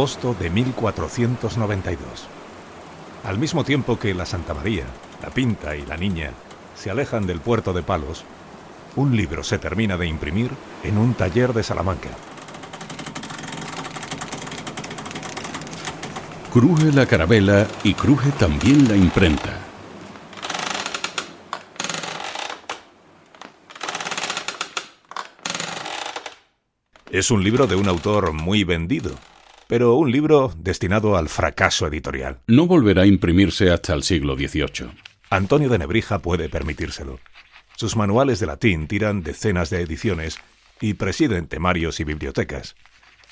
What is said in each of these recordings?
agosto de 1492. Al mismo tiempo que la Santa María, la Pinta y la Niña se alejan del puerto de Palos, un libro se termina de imprimir en un taller de Salamanca. Cruje la carabela y cruje también la imprenta. Es un libro de un autor muy vendido, pero un libro destinado al fracaso editorial. No volverá a imprimirse hasta el siglo XVIII. Antonio de Nebrija puede permitírselo. Sus manuales de latín tiran decenas de ediciones y presiden temarios y bibliotecas.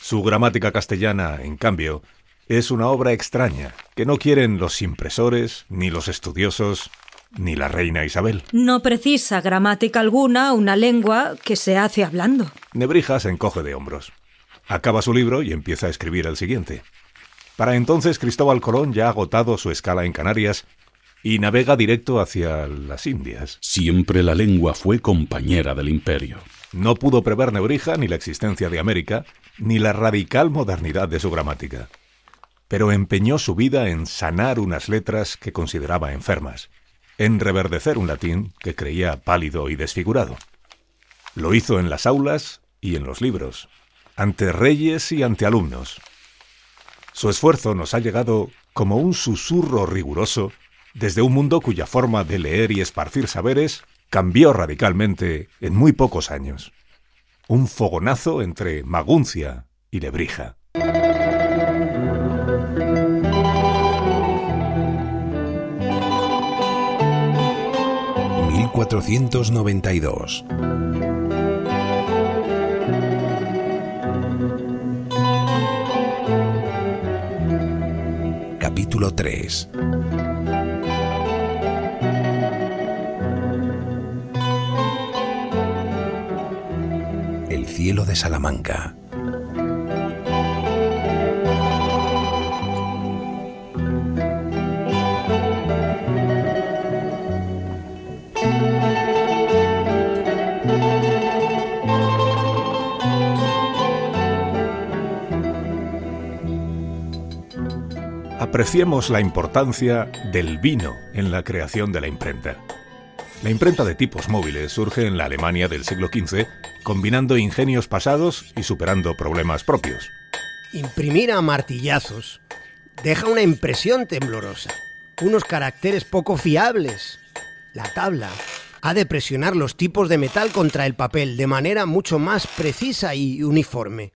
Su gramática castellana, en cambio, es una obra extraña que no quieren los impresores, ni los estudiosos, ni la reina Isabel. No precisa gramática alguna una lengua que se hace hablando. Nebrija se encoge de hombros. Acaba su libro y empieza a escribir el siguiente. Para entonces Cristóbal Colón ya ha agotado su escala en Canarias y navega directo hacia las Indias. Siempre la lengua fue compañera del imperio. No pudo prever Nebrija ni la existencia de América, ni la radical modernidad de su gramática. Pero empeñó su vida en sanar unas letras que consideraba enfermas, en reverdecer un latín que creía pálido y desfigurado. Lo hizo en las aulas y en los libros, ante reyes y ante alumnos. Su esfuerzo nos ha llegado como un susurro riguroso desde un mundo cuya forma de leer y esparcir saberes cambió radicalmente en muy pocos años. Un fogonazo entre Maguncia y Lebrija. ...1492... Capítulo 3 cielo de Salamanca. Apreciemos la importancia del vino en la creación de la imprenta. La imprenta de tipos móviles surge en la Alemania del siglo XV combinando ingenios pasados y superando problemas propios. Imprimir a martillazos deja una impresión temblorosa, unos caracteres poco fiables. La tabla ha de presionar los tipos de metal contra el papel de manera mucho más precisa y uniforme.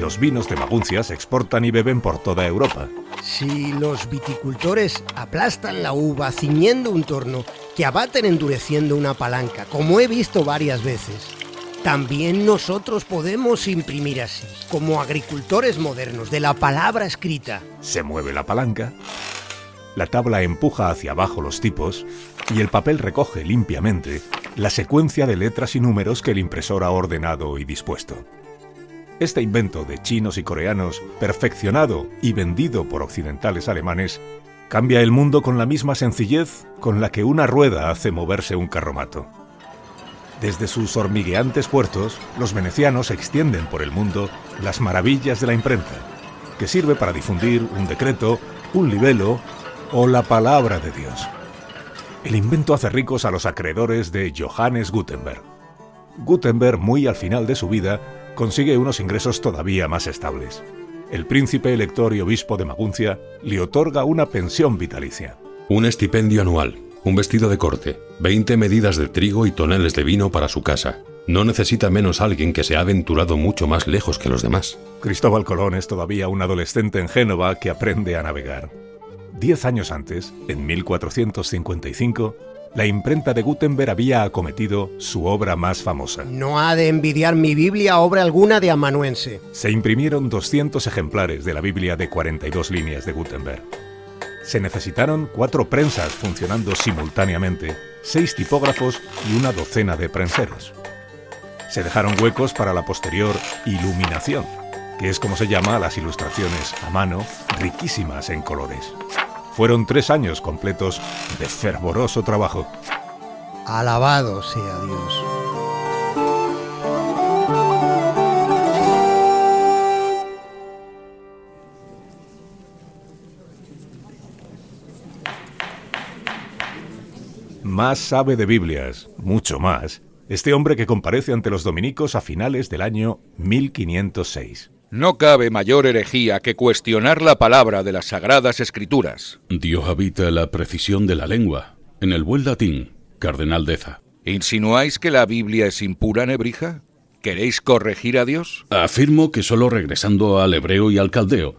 Los vinos de Maguncia se exportan y beben por toda Europa. Si los viticultores aplastan la uva ciñendo un torno que abaten endureciendo una palanca, como he visto varias veces, también nosotros podemos imprimir así, como agricultores modernos de la palabra escrita. Se mueve la palanca, la tabla empuja hacia abajo los tipos y el papel recoge limpiamente la secuencia de letras y números que el impresor ha ordenado y dispuesto. Este invento de chinos y coreanos, perfeccionado y vendido por occidentales alemanes, cambia el mundo con la misma sencillez con la que una rueda hace moverse un carromato. Desde sus hormigueantes puertos, los venecianos extienden por el mundo las maravillas de la imprenta, que sirve para difundir un decreto, un libelo o la palabra de Dios. El invento hace ricos a los acreedores de Johannes Gutenberg. Gutenberg, muy al final de su vida, consigue unos ingresos todavía más estables. El príncipe elector y obispo de Maguncia le otorga una pensión vitalicia. Un estipendio anual, un vestido de corte, 20 medidas de trigo y toneles de vino para su casa. No necesita menos alguien que se ha aventurado mucho más lejos que los demás. Cristóbal Colón es todavía un adolescente en Génova que aprende a navegar. Diez años antes, en 1455, la imprenta de Gutenberg había acometido su obra más famosa. No ha de envidiar mi Biblia obra alguna de amanuense. Se imprimieron 200 ejemplares de la Biblia de 42 líneas de Gutenberg. Se necesitaron cuatro prensas funcionando simultáneamente, seis tipógrafos y una docena de prenseros. Se dejaron huecos para la posterior iluminación, que es como se llama a las ilustraciones a mano, riquísimas en colores. Fueron tres años completos de fervoroso trabajo. Alabado sea Dios. Más sabe de Biblias, mucho más, este hombre que comparece ante los dominicos a finales del año 1506. No cabe mayor herejía que cuestionar la palabra de las sagradas escrituras. Dios habita la precisión de la lengua, en el buen latín, cardenal Deza. ¿Insinuáis que la Biblia es impura, Nebrija? ¿Queréis corregir a Dios? Afirmo que solo regresando al hebreo y al caldeo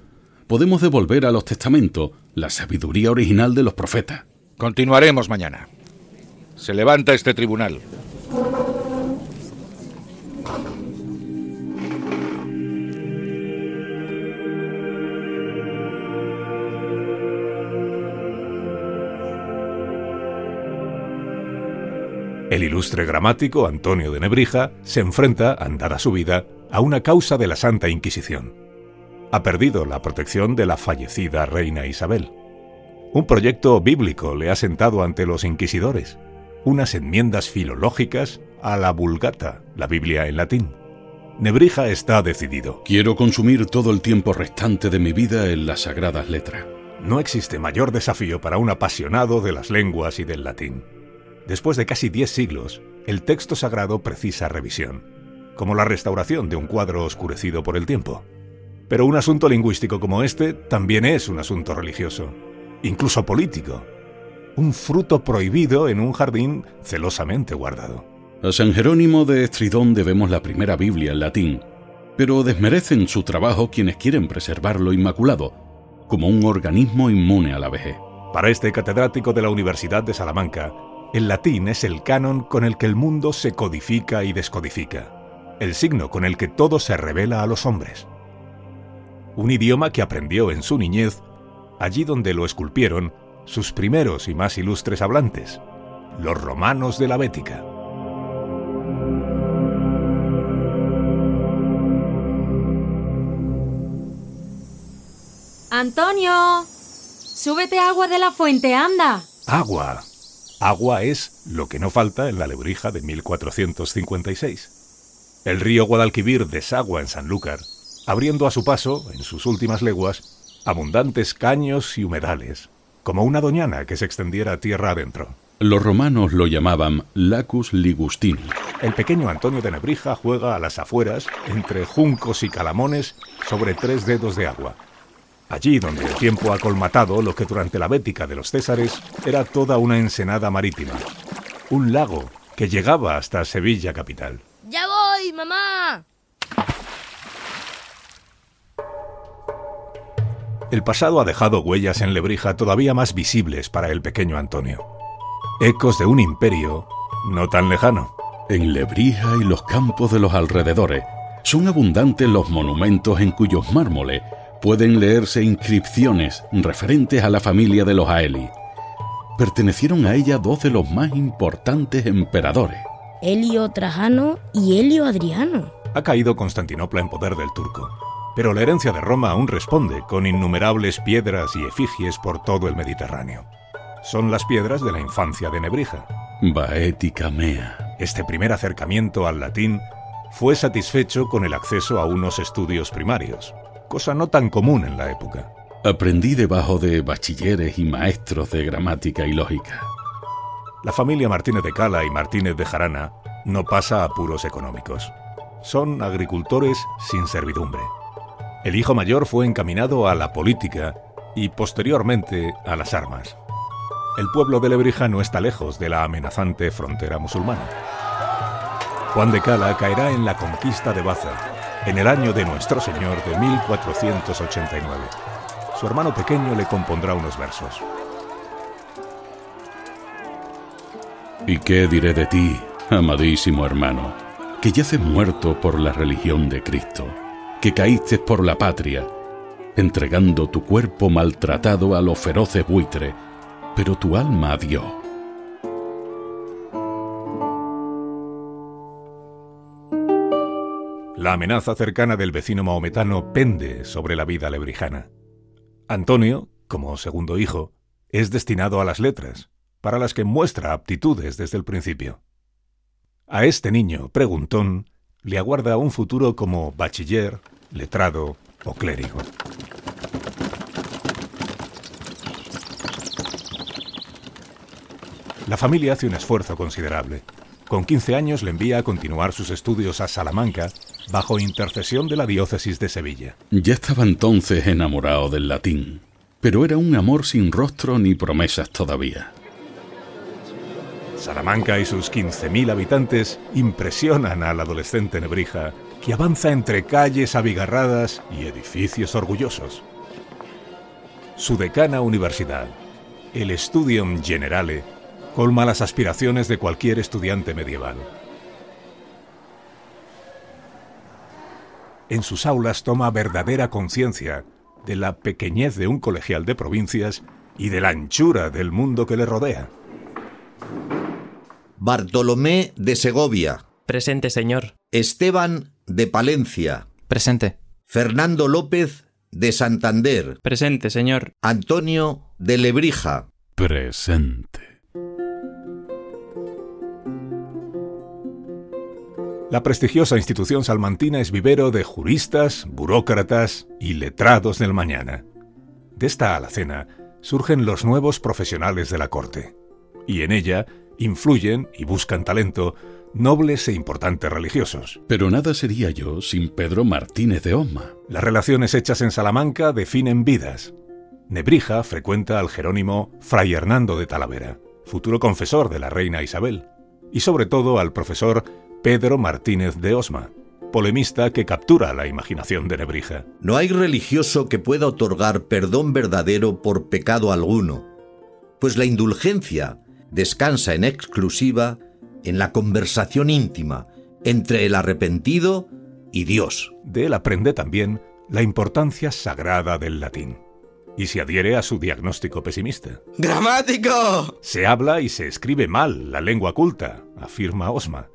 podemos devolver a los testamentos la sabiduría original de los profetas. Continuaremos mañana. Se levanta este tribunal. El ilustre gramático Antonio de Nebrija se enfrenta, andada su vida, a una causa de la Santa Inquisición. Ha perdido la protección de la fallecida reina Isabel. Un proyecto bíblico le ha sentado ante los inquisidores, unas enmiendas filológicas a la Vulgata, la Biblia en latín. Nebrija está decidido. Quiero consumir todo el tiempo restante de mi vida en las sagradas letras. No existe mayor desafío para un apasionado de las lenguas y del latín. Después de casi diez siglos, el texto sagrado precisa revisión, como la restauración de un cuadro oscurecido por el tiempo. Pero un asunto lingüístico como este también es un asunto religioso, incluso político. Un fruto prohibido en un jardín celosamente guardado. A San Jerónimo de Estridón debemos la primera Biblia en latín, pero desmerecen su trabajo quienes quieren preservarlo inmaculado, como un organismo inmune a la vejez. Para este catedrático de la Universidad de Salamanca, el latín es el canon con el que el mundo se codifica y descodifica, el signo con el que todo se revela a los hombres. Un idioma que aprendió en su niñez, allí donde lo esculpieron sus primeros y más ilustres hablantes, los romanos de la Bética. Antonio, súbete agua de la fuente, anda. Agua. Agua es lo que no falta en la lebrija de 1456. El río Guadalquivir desagua en Sanlúcar, abriendo a su paso, en sus últimas leguas, abundantes caños y humedales, como una doñana que se extendiera tierra adentro. Los romanos lo llamaban Lacus Ligustini. El pequeño Antonio de Nebrija juega a las afueras, entre juncos y calamones, sobre tres dedos de agua. Allí donde el tiempo ha colmatado lo que durante la Bética de los Césares era toda una ensenada marítima. Un lago que llegaba hasta Sevilla capital. ¡Ya voy, mamá! El pasado ha dejado huellas en Lebrija todavía más visibles para el pequeño Antonio. Ecos de un imperio no tan lejano. En Lebrija y los campos de los alrededores son abundantes los monumentos en cuyos mármoles pueden leerse inscripciones referentes a la familia de los Aeli. Pertenecieron a ella dos de los más importantes emperadores. Helio Trajano y Helio Adriano. Ha caído Constantinopla en poder del turco, pero la herencia de Roma aún responde con innumerables piedras y efigies por todo el Mediterráneo. Son las piedras de la infancia de Nebrija. Baetica mea. Este primer acercamiento al latín fue satisfecho con el acceso a unos estudios primarios, cosa no tan común en la época. Aprendí debajo de bachilleres y maestros de gramática y lógica. La familia Martínez de Cala y Martínez de Jarana no pasa apuros económicos. Son agricultores sin servidumbre. El hijo mayor fue encaminado a la política y posteriormente a las armas. El pueblo de Lebrija no está lejos de la amenazante frontera musulmana. Juan de Cala caerá en la conquista de Baza, en el año de Nuestro Señor de 1489. Su hermano pequeño le compondrá unos versos. ¿Y qué diré de ti, amadísimo hermano, que yaces muerto por la religión de Cristo, que caíste por la patria, entregando tu cuerpo maltratado a los feroces buitres, pero tu alma a Dios? La amenaza cercana del vecino maometano pende sobre la vida lebrijana. Antonio, como segundo hijo, es destinado a las letras, para las que muestra aptitudes desde el principio. A este niño, preguntón, le aguarda un futuro como bachiller, letrado o clérigo. La familia hace un esfuerzo considerable. Con 15 años le envía a continuar sus estudios a Salamanca bajo intercesión de la diócesis de Sevilla. Ya estaba entonces enamorado del latín, pero era un amor sin rostro ni promesas todavía. Salamanca y sus 15.000 habitantes impresionan al adolescente Nebrija, que avanza entre calles abigarradas y edificios orgullosos. Su decana universidad, el Studium Generale, colma las aspiraciones de cualquier estudiante medieval. En sus aulas toma verdadera conciencia de la pequeñez de un colegial de provincias y de la anchura del mundo que le rodea. Bartolomé de Segovia. Presente, señor. Esteban de Palencia. Presente. Fernando López de Santander. Presente, señor. Antonio de Lebrija. Presente. La prestigiosa institución salmantina es vivero de juristas, burócratas y letrados del mañana. De esta alacena surgen los nuevos profesionales de la corte, y en ella influyen y buscan talento nobles e importantes religiosos. Pero nada sería yo sin Pedro Martínez de Osma. Las relaciones hechas en Salamanca definen vidas. Nebrija frecuenta al jerónimo Fray Hernando de Talavera, futuro confesor de la reina Isabel, y sobre todo al profesor Pedro Martínez de Osma, polemista que captura la imaginación de Nebrija. No hay religioso que pueda otorgar perdón verdadero por pecado alguno, pues la indulgencia descansa en exclusiva en la conversación íntima entre el arrepentido y Dios. De él aprende también la importancia sagrada del latín y se adhiere a su diagnóstico pesimista. ¡Gramático! Se habla y se escribe mal la lengua culta, afirma Osma,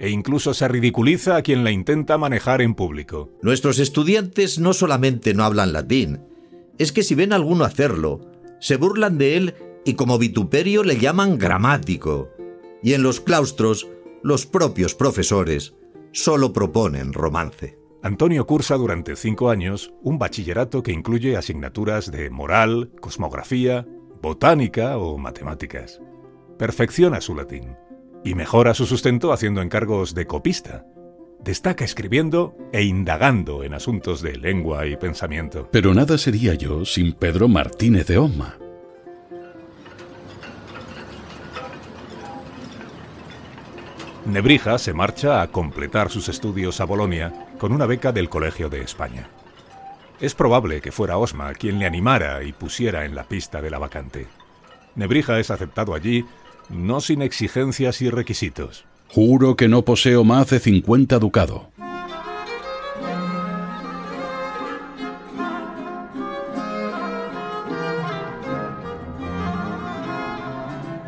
e incluso se ridiculiza a quien la intenta manejar en público. Nuestros estudiantes no solamente no hablan latín, es que si ven a alguno hacerlo, se burlan de él y como vituperio le llaman gramático. Y en los claustros, los propios profesores solo proponen romance. Antonio cursa durante cinco años un bachillerato que incluye asignaturas de moral, cosmografía, botánica o matemáticas. Perfecciona su latín y mejora su sustento haciendo encargos de copista. Destaca escribiendo e indagando en asuntos de lengua y pensamiento. Pero nada sería yo sin Pedro Martínez de Osma. Nebrija se marcha a completar sus estudios a Bolonia con una beca del Colegio de España. Es probable que fuera Osma quien le animara y pusiera en la pista de la vacante. Nebrija es aceptado allí no sin exigencias y requisitos. Juro que no poseo más de 50 ducados.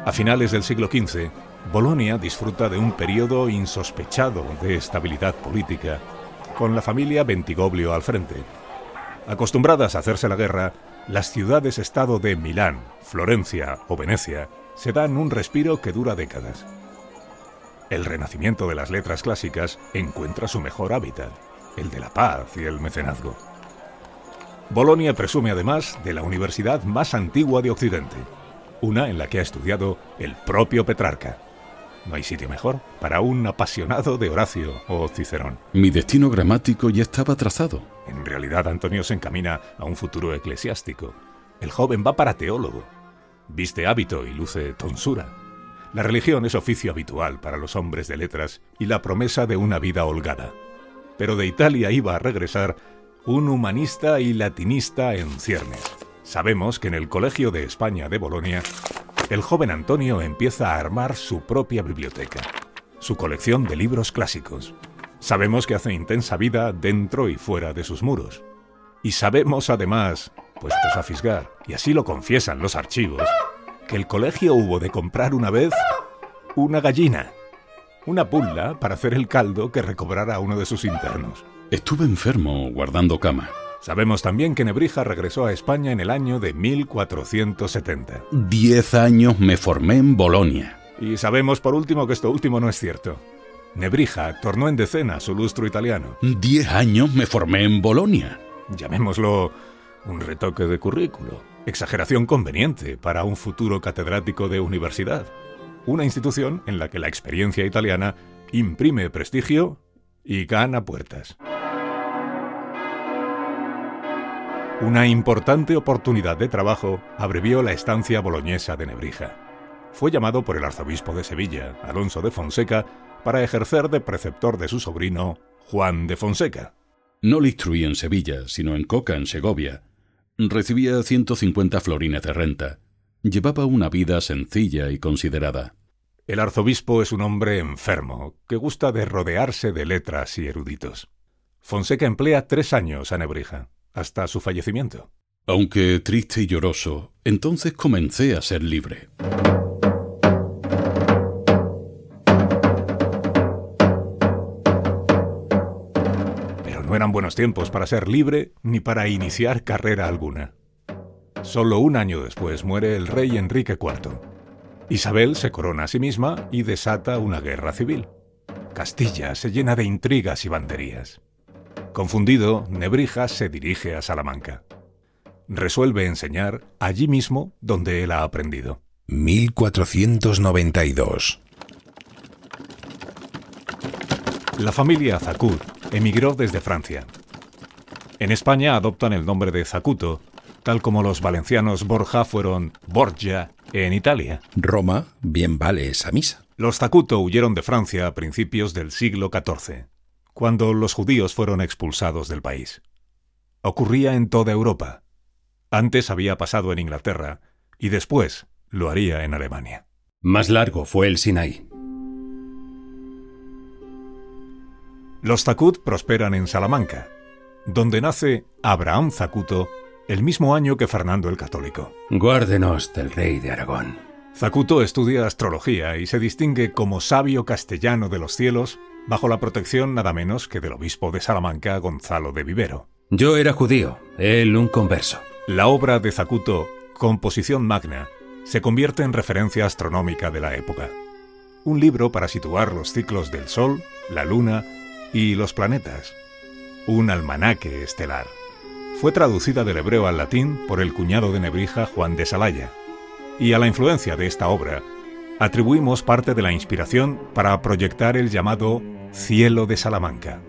A finales del siglo XV, Bolonia disfruta de un periodo insospechado de estabilidad política, con la familia Bentigoblio al frente. Acostumbradas a hacerse la guerra, las ciudades-estado de Milán, Florencia o Venecia se dan un respiro que dura décadas. El renacimiento de las letras clásicas encuentra su mejor hábitat, el de la paz y el mecenazgo. Bolonia presume además de la universidad más antigua de Occidente, una en la que ha estudiado el propio Petrarca. No hay sitio mejor para un apasionado de Horacio o Cicerón. Mi destino gramático ya estaba trazado. En realidad Antonio se encamina a un futuro eclesiástico. El joven va para teólogo. Viste hábito y luce tonsura. La religión es oficio habitual para los hombres de letras y la promesa de una vida holgada. Pero de Italia iba a regresar un humanista y latinista en ciernes. Sabemos que en el Colegio de España de Bolonia, el joven Antonio empieza a armar su propia biblioteca, su colección de libros clásicos. Sabemos que hace intensa vida dentro y fuera de sus muros. Y sabemos además, puestos a fisgar, y así lo confiesan los archivos, que el colegio hubo de comprar una vez una gallina, una pulla para hacer el caldo que recobrara uno de sus internos. Estuve enfermo guardando cama. Sabemos también que Nebrija regresó a España en el año de 1470. Diez años me formé en Bolonia. Y sabemos por último que esto último no es cierto. Nebrija tornó en decena su lustro italiano. Diez años me formé en Bolonia. Llamémoslo un retoque de currículo. Exageración conveniente para un futuro catedrático de universidad. Una institución en la que la experiencia italiana imprime prestigio y gana puertas. Una importante oportunidad de trabajo abrevió la estancia boloñesa de Nebrija. Fue llamado por el arzobispo de Sevilla, Alonso de Fonseca, para ejercer de preceptor de su sobrino, Juan de Fonseca. No le instruí en Sevilla, sino en Coca, en Segovia. Recibía 150 florines de renta. Llevaba una vida sencilla y considerada. El arzobispo es un hombre enfermo, que gusta de rodearse de letras y eruditos. Fonseca emplea tres años a Nebrija, hasta su fallecimiento. Aunque triste y lloroso, entonces comencé a ser libre. No eran buenos tiempos para ser libre ni para iniciar carrera alguna. Solo un año después muere el rey Enrique IV. Isabel se corona a sí misma y desata una guerra civil. Castilla se llena de intrigas y banderías. Confundido, Nebrija se dirige a Salamanca. Resuelve enseñar allí mismo donde él ha aprendido. 1492. La familia Zacud emigró desde Francia. En España adoptan el nombre de Zacuto, tal como los valencianos Borja fueron Borgia en Italia. Roma bien vale esa misa. Los Zacuto huyeron de Francia a principios del siglo XIV, cuando los judíos fueron expulsados del país. Ocurría en toda Europa. Antes había pasado en Inglaterra y después lo haría en Alemania. Más largo fue el Sinaí. Los Zacut prosperan en Salamanca, donde nace Abraham Zacuto el mismo año que Fernando el Católico. Guárdenos del rey de Aragón. Zacuto estudia astrología y se distingue como sabio castellano de los cielos bajo la protección nada menos que del obispo de Salamanca, Gonzalo de Vivero. Yo era judío, él un converso. La obra de Zacuto, Composición Magna, se convierte en referencia astronómica de la época. Un libro para situar los ciclos del Sol, la Luna y los planetas. Un almanaque estelar. Fue traducida del hebreo al latín por el cuñado de Nebrija Juan de Salaya. Y a la influencia de esta obra atribuimos parte de la inspiración para proyectar el llamado Cielo de Salamanca.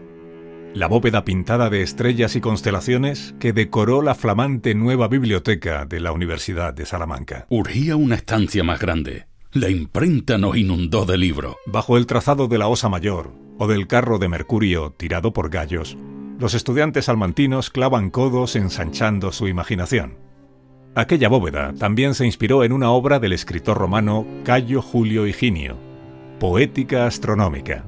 La bóveda pintada de estrellas y constelaciones que decoró la flamante nueva biblioteca de la Universidad de Salamanca. Urgía una estancia más grande. La imprenta nos inundó de libro. Bajo el trazado de la Osa Mayor o del carro de Mercurio tirado por gallos, los estudiantes salmantinos clavan codos ensanchando su imaginación. Aquella bóveda también se inspiró en una obra del escritor romano Cayo Julio Higinio, Poética Astronómica,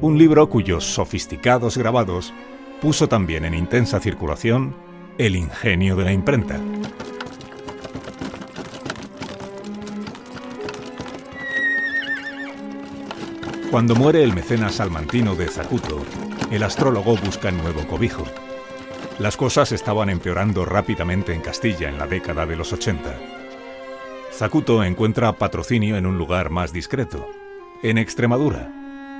un libro cuyos sofisticados grabados puso también en intensa circulación el ingenio de la imprenta. Cuando muere el mecenas salmantino de Zacuto, el astrólogo busca nuevo cobijo. Las cosas estaban empeorando rápidamente en Castilla en la década de los 80. Zacuto encuentra patrocinio en un lugar más discreto, en Extremadura,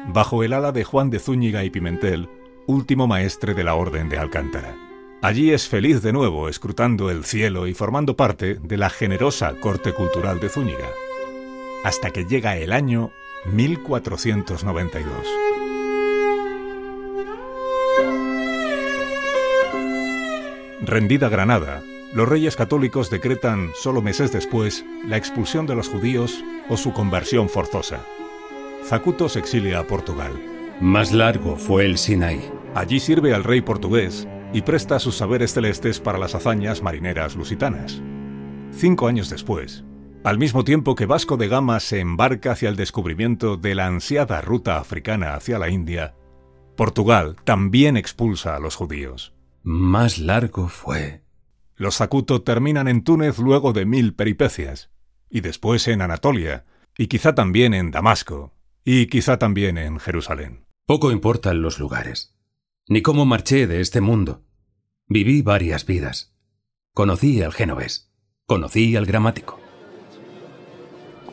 bajo el ala de Juan de Zúñiga y Pimentel, último maestre de la Orden de Alcántara. Allí es feliz de nuevo, escrutando el cielo y formando parte de la generosa corte cultural de Zúñiga, hasta que llega el año 1492. Rendida Granada, los reyes católicos decretan, solo meses después, la expulsión de los judíos o su conversión forzosa. Zacuto se exilia a Portugal. Más largo fue el Sinaí. Allí sirve al rey portugués y presta sus saberes celestes para las hazañas marineras lusitanas. Cinco años después, al mismo tiempo que Vasco de Gama se embarca hacia el descubrimiento de la ansiada ruta africana hacia la India, Portugal también expulsa a los judíos. Más largo fue. Los Zacuto terminan en Túnez luego de mil peripecias, y después en Anatolia, y quizá también en Damasco, y quizá también en Jerusalén. Poco importan los lugares, ni cómo marché de este mundo. Viví varias vidas. Conocí al genovés. Conocí al gramático.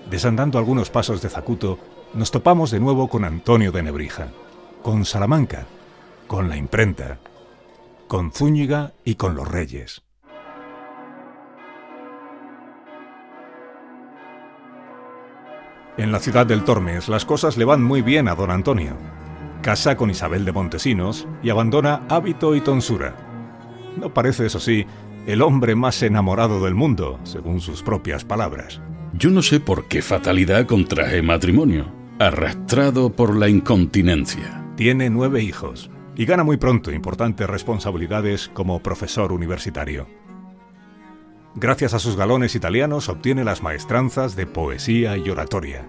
Desandando algunos pasos de Zacuto, nos topamos de nuevo con Antonio de Nebrija, con Salamanca, con la imprenta, con Zúñiga y con los reyes. En la ciudad del Tormes las cosas le van muy bien a don Antonio. Casa con Isabel de Montesinos y abandona hábito y tonsura. No parece, eso sí, el hombre más enamorado del mundo, según sus propias palabras. Yo no sé por qué fatalidad contraje matrimonio, arrastrado por la incontinencia. Tiene nueve hijos y gana muy pronto importantes responsabilidades como profesor universitario. Gracias a sus galones italianos obtiene las maestranzas de poesía y oratoria.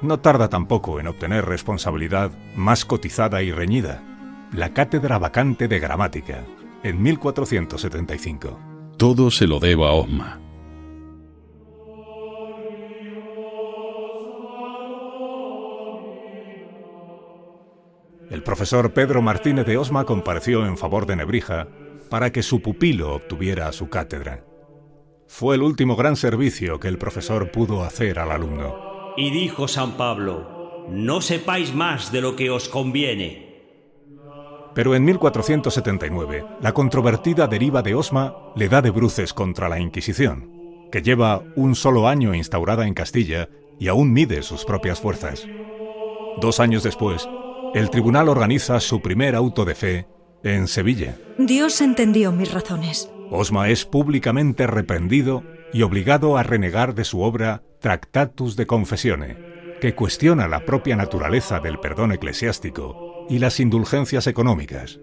No tarda tampoco en obtener responsabilidad más cotizada y reñida, la cátedra vacante de gramática, en 1475. Todo se lo debo a Osma. El profesor Pedro Martínez de Osma compareció en favor de Nebrija para que su pupilo obtuviera su cátedra. Fue el último gran servicio que el profesor pudo hacer al alumno. Y dijo San Pablo, no sepáis más de lo que os conviene. Pero en 1479, la controvertida deriva de Osma le da de bruces contra la Inquisición, que lleva un solo año instaurada en Castilla y aún mide sus propias fuerzas. Dos años después, el tribunal organiza su primer auto de fe en Sevilla. Dios entendió mis razones. Osma es públicamente reprendido y obligado a renegar de su obra Tractatus de Confessione, que cuestiona la propia naturaleza del perdón eclesiástico y las indulgencias económicas.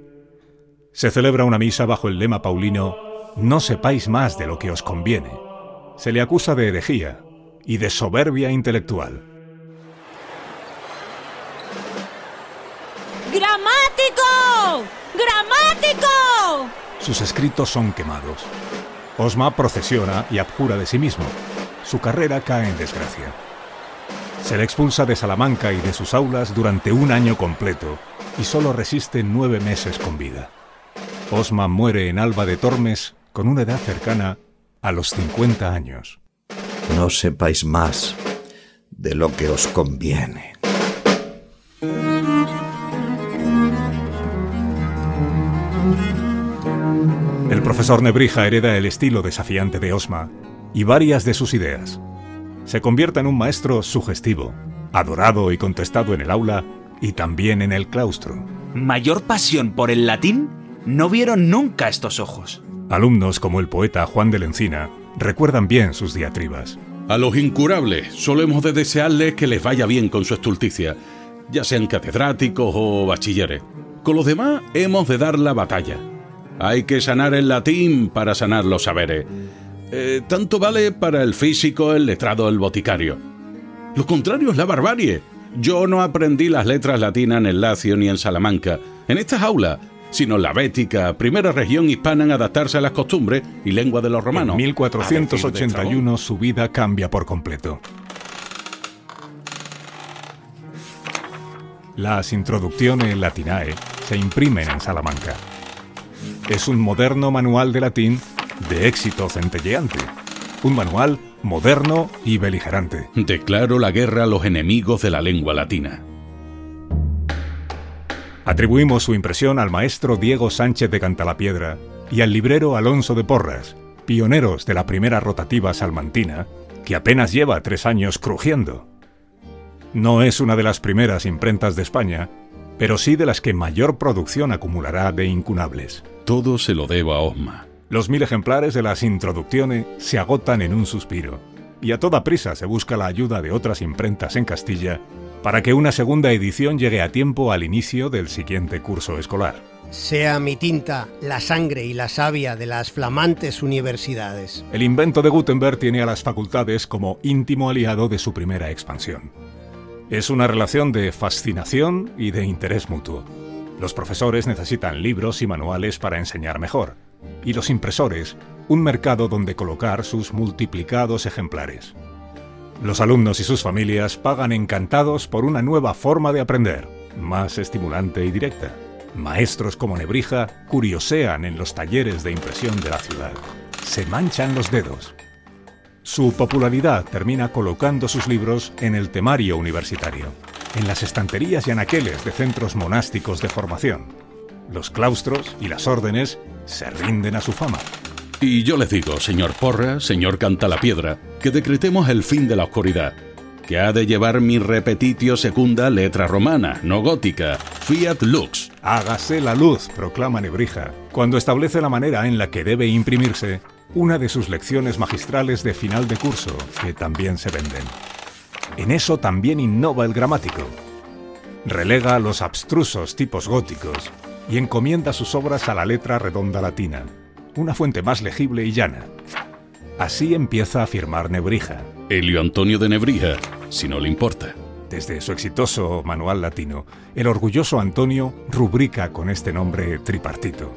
Se celebra una misa bajo el lema paulino No sepáis más de lo que os conviene. Se le acusa de herejía y de soberbia intelectual. ¡Gramático! ¡Gramático! Sus escritos son quemados. Osma procesiona y abjura de sí mismo. Su carrera cae en desgracia. Se le expulsa de Salamanca y de sus aulas durante un año completo y solo resiste nueve meses con vida. Osma muere en Alba de Tormes con una edad cercana a los 50 años. No sepáis más de lo que os conviene. El profesor Nebrija hereda el estilo desafiante de Osma y varias de sus ideas. Se convierte en un maestro sugestivo, adorado y contestado en el aula y también en el claustro. Mayor pasión por el latín no vieron nunca estos ojos. Alumnos como el poeta Juan de la Encina recuerdan bien sus diatribas. A los incurables solo hemos de desearles que les vaya bien con su estulticia, ya sean catedráticos o bachilleres. Con los demás hemos de dar la batalla. Hay que sanar el latín para sanar los saberes. Eh, tanto vale para el físico, el letrado, el boticario. Lo contrario es la barbarie. Yo no aprendí las letras latinas en el Lacio ni en Salamanca, en estas aulas, sino la bética, primera región hispana en adaptarse a las costumbres y lengua de los romanos. En 1481 su vida cambia por completo. Las introducciones latinae se imprimen en Salamanca. Es un moderno manual de latín de éxito centelleante. Un manual moderno y beligerante. Declaro la guerra a los enemigos de la lengua latina. Atribuimos su impresión al maestro Diego Sánchez de Cantalapiedra y al librero Alonso de Porras, pioneros de la primera rotativa salmantina, que apenas lleva tres años crujiendo. No es una de las primeras imprentas de España, pero sí de las que mayor producción acumulará de incunables. Todo se lo debo a Osma. Los mil ejemplares de las introducciones se agotan en un suspiro, y a toda prisa se busca la ayuda de otras imprentas en Castilla para que una segunda edición llegue a tiempo al inicio del siguiente curso escolar. Sea mi tinta la sangre y la savia de las flamantes universidades. El invento de Gutenberg tiene a las facultades como íntimo aliado de su primera expansión. Es una relación de fascinación y de interés mutuo. Los profesores necesitan libros y manuales para enseñar mejor, y los impresores un mercado donde colocar sus multiplicados ejemplares. Los alumnos y sus familias pagan encantados por una nueva forma de aprender, más estimulante y directa. Maestros como Nebrija curiosean en los talleres de impresión de la ciudad. Se manchan los dedos. Su popularidad termina colocando sus libros en el temario universitario, en las estanterías y anaqueles de centros monásticos de formación. Los claustros y las órdenes se rinden a su fama. Y yo les digo, señor Porra, señor Canta la Piedra, que decretemos el fin de la oscuridad, que ha de llevar mi repetitio secunda letra romana, no gótica, fiat lux. Hágase la luz, proclama Nebrija, cuando establece la manera en la que debe imprimirse una de sus lecciones magistrales de final de curso, que también se venden. En eso también innova el gramático. Relega los abstrusos tipos góticos y encomienda sus obras a la letra redonda latina, una fuente más legible y llana. Así empieza a firmar Nebrija. Helio Antonio de Nebrija, si no le importa. Desde su exitoso manual latino, el orgulloso Antonio rubrica con este nombre tripartito.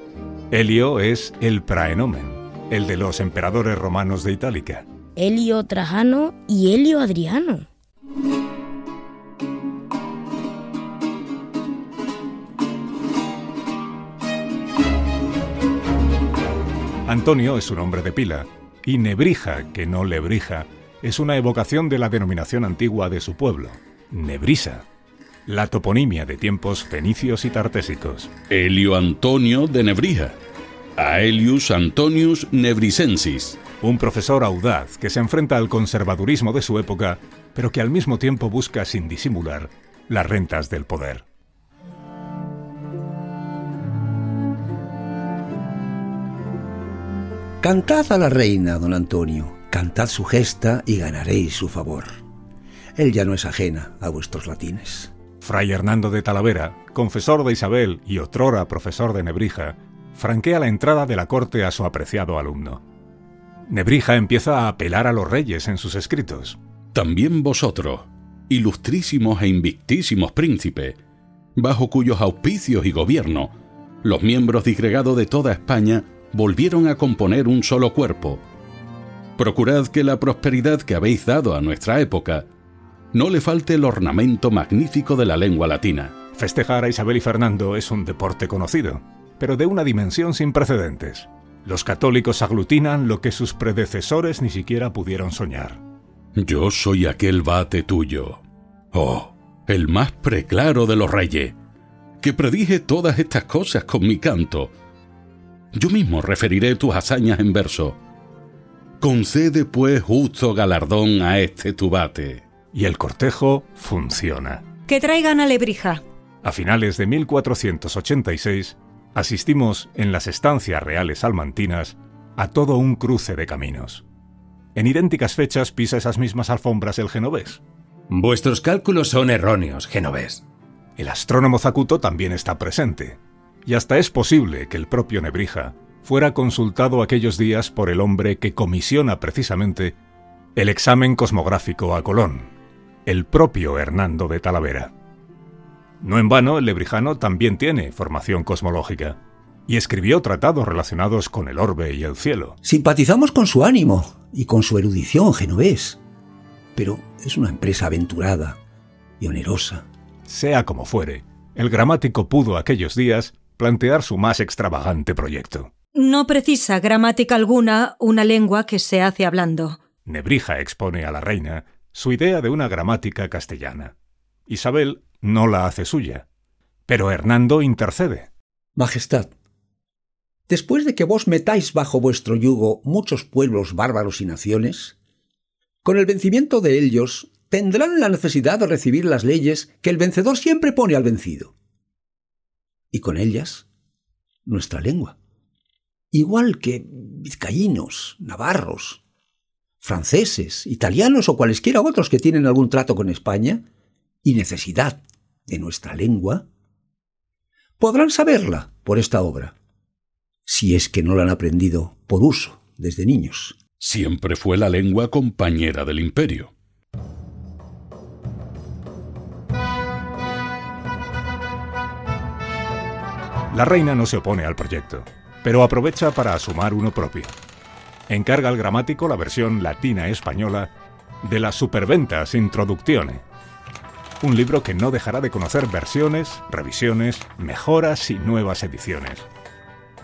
Helio es el praenomen, el de los emperadores romanos de Itálica. Helio Trajano y Helio Adriano. Antonio es un nombre de pila, y Nebrija, que no Lebrija, es una evocación de la denominación antigua de su pueblo, Nebrisa, la toponimia de tiempos fenicios y tartésicos. Helio Antonio de Nebrija, Aelius Antonius Nebrisensis. Un profesor audaz que se enfrenta al conservadurismo de su época, pero que al mismo tiempo busca sin disimular las rentas del poder. Cantad a la reina, don Antonio, cantad su gesta y ganaréis su favor. Él ya no es ajena a vuestros latines. Fray Hernando de Talavera, confesor de Isabel y otrora profesor de Nebrija, franquea la entrada de la corte a su apreciado alumno. Nebrija empieza a apelar a los reyes en sus escritos. También vosotros, ilustrísimos e invictísimos príncipes, bajo cuyos auspicios y gobierno, los miembros disgregados de toda España volvieron a componer un solo cuerpo. Procurad que la prosperidad que habéis dado a nuestra época no le falte el ornamento magnífico de la lengua latina. Festejar a Isabel y Fernando es un deporte conocido, pero de una dimensión sin precedentes. Los católicos aglutinan lo que sus predecesores ni siquiera pudieron soñar. Yo soy aquel bate tuyo. Oh, el más preclaro de los reyes, que predije todas estas cosas con mi canto yo mismo referiré tus hazañas en verso. Concede pues justo galardón a este tubate. Y el cortejo funciona. Que traigan a Lebrija. A finales de 1486 asistimos en las estancias reales salmantinas a todo un cruce de caminos. En idénticas fechas pisa esas mismas alfombras el genovés. Vuestros cálculos son erróneos, genovés. El astrónomo Zacuto también está presente y hasta es posible que el propio Nebrija fuera consultado aquellos días por el hombre que comisiona precisamente el examen cosmográfico a Colón, el propio Hernando de Talavera. No en vano, el lebrijano también tiene formación cosmológica y escribió tratados relacionados con el orbe y el cielo. Simpatizamos con su ánimo y con su erudición genovés, pero es una empresa aventurada y onerosa. Sea como fuere, el gramático pudo aquellos días plantear su más extravagante proyecto. No precisa gramática alguna una lengua que se hace hablando. Nebrija expone a la reina su idea de una gramática castellana. Isabel no la hace suya, pero Hernando intercede. Majestad, después de que vos metáis bajo vuestro yugo muchos pueblos bárbaros y naciones, con el vencimiento de ellos tendrán la necesidad de recibir las leyes que el vencedor siempre pone al vencido y con ellas nuestra lengua. Igual que vizcaínos, navarros, franceses, italianos o cualesquiera otros que tienen algún trato con España y necesidad de nuestra lengua, podrán saberla por esta obra, si es que no la han aprendido por uso desde niños. Siempre fue la lengua compañera del imperio. La reina no se opone al proyecto, pero aprovecha para asumar uno propio. Encarga al gramático la versión latina española de las superventas Introductione. Un libro que no dejará de conocer versiones, revisiones, mejoras y nuevas ediciones.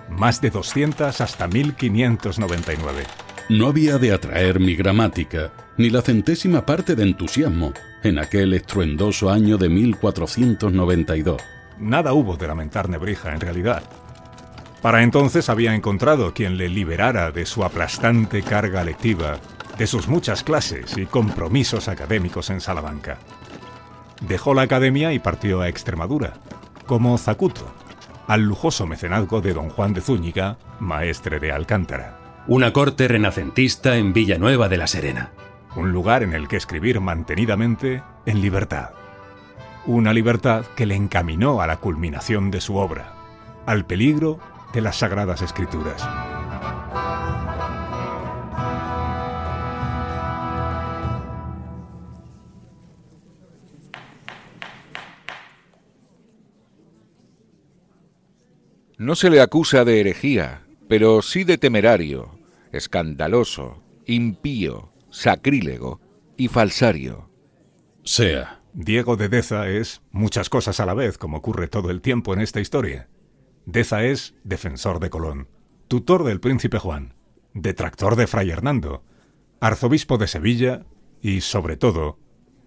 Más de 200 hasta 1599. No había de atraer mi gramática, ni la centésima parte de entusiasmo, en aquel estruendoso año de 1492. Nada hubo de lamentar Nebrija, en realidad. Para entonces había encontrado quien le liberara de su aplastante carga lectiva, de sus muchas clases y compromisos académicos en Salamanca. Dejó la academia y partió a Extremadura, como Zacuto, al lujoso mecenazgo de don Juan de Zúñiga, maestre de Alcántara. Una corte renacentista en Villanueva de la Serena. Un lugar en el que escribir mantenidamente en libertad. Una libertad que le encaminó a la culminación de su obra, al peligro de las Sagradas Escrituras. No se le acusa de herejía, pero sí de temerario, escandaloso, impío, sacrílego y falsario. Sea. Diego de Deza es muchas cosas a la vez, como ocurre todo el tiempo en esta historia. Deza es defensor de Colón, tutor del príncipe Juan, detractor de Fray Hernando, arzobispo de Sevilla y, sobre todo,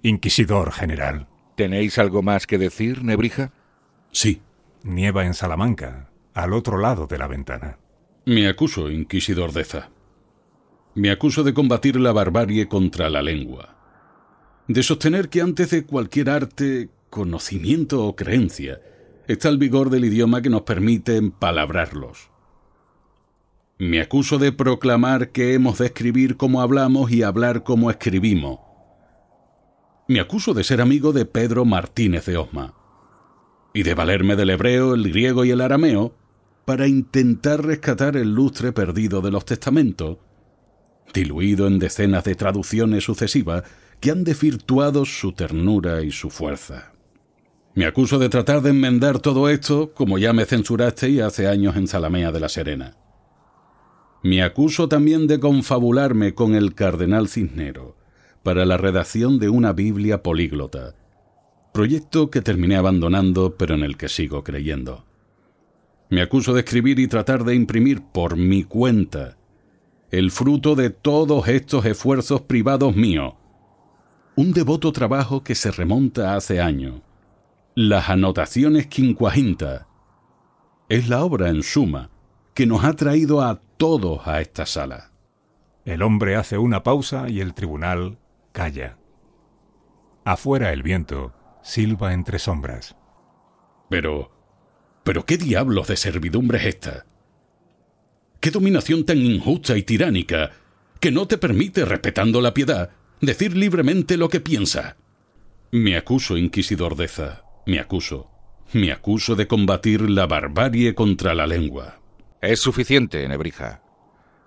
inquisidor general. ¿Tenéis algo más que decir, Nebrija? Sí. Nieva en Salamanca, al otro lado de la ventana. Me acuso, inquisidor Deza. Me acuso de combatir la barbarie contra la lengua. De sostener que antes de cualquier arte, conocimiento o creencia, está el vigor del idioma que nos permite empalabrarlos. Me acuso de proclamar que hemos de escribir como hablamos y hablar como escribimos. Me acuso de ser amigo de Pedro Martínez de Osma y de valerme del hebreo, el griego y el arameo para intentar rescatar el lustre perdido de los testamentos, diluido en decenas de traducciones sucesivas que han desvirtuado su ternura y su fuerza. Me acuso de tratar de enmendar todo esto como ya me censurasteis hace años en Zalamea de la Serena. Me acuso también de confabularme con el cardenal Cisnero para la redacción de una Biblia políglota, proyecto que terminé abandonando pero en el que sigo creyendo. Me acuso de escribir y tratar de imprimir por mi cuenta el fruto de todos estos esfuerzos privados míos. Un devoto trabajo que se remonta hace años. Las anotaciones quincuaginta es la obra en suma que nos ha traído a todos a esta sala. El hombre hace una pausa y el tribunal calla. Afuera el viento silba entre sombras. Pero, ¿pero qué diablos de servidumbre es esta? ¿Qué dominación tan injusta y tiránica que no te permite, respetando la piedad, decir libremente lo que piensa? Me acuso, inquisidor Deza, me acuso. Me acuso de combatir la barbarie contra la lengua. Es suficiente, Nebrija.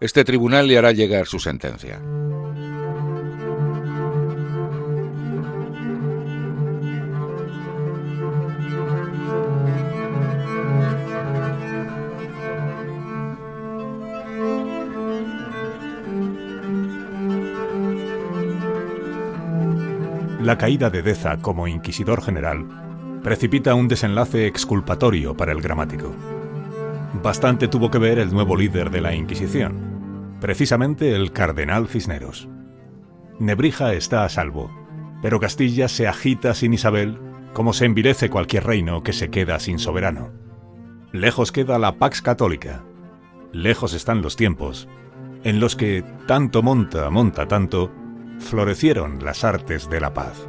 Este tribunal le hará llegar su sentencia. La caída de Deza como inquisidor general precipita un desenlace exculpatorio para el gramático. Bastante tuvo que ver el nuevo líder de la Inquisición, precisamente el cardenal Cisneros. Nebrija está a salvo, pero Castilla se agita sin Isabel como se envilece cualquier reino que se queda sin soberano. Lejos queda la Pax Católica. Lejos están los tiempos en los que tanto monta, monta tanto, florecieron las artes de la paz.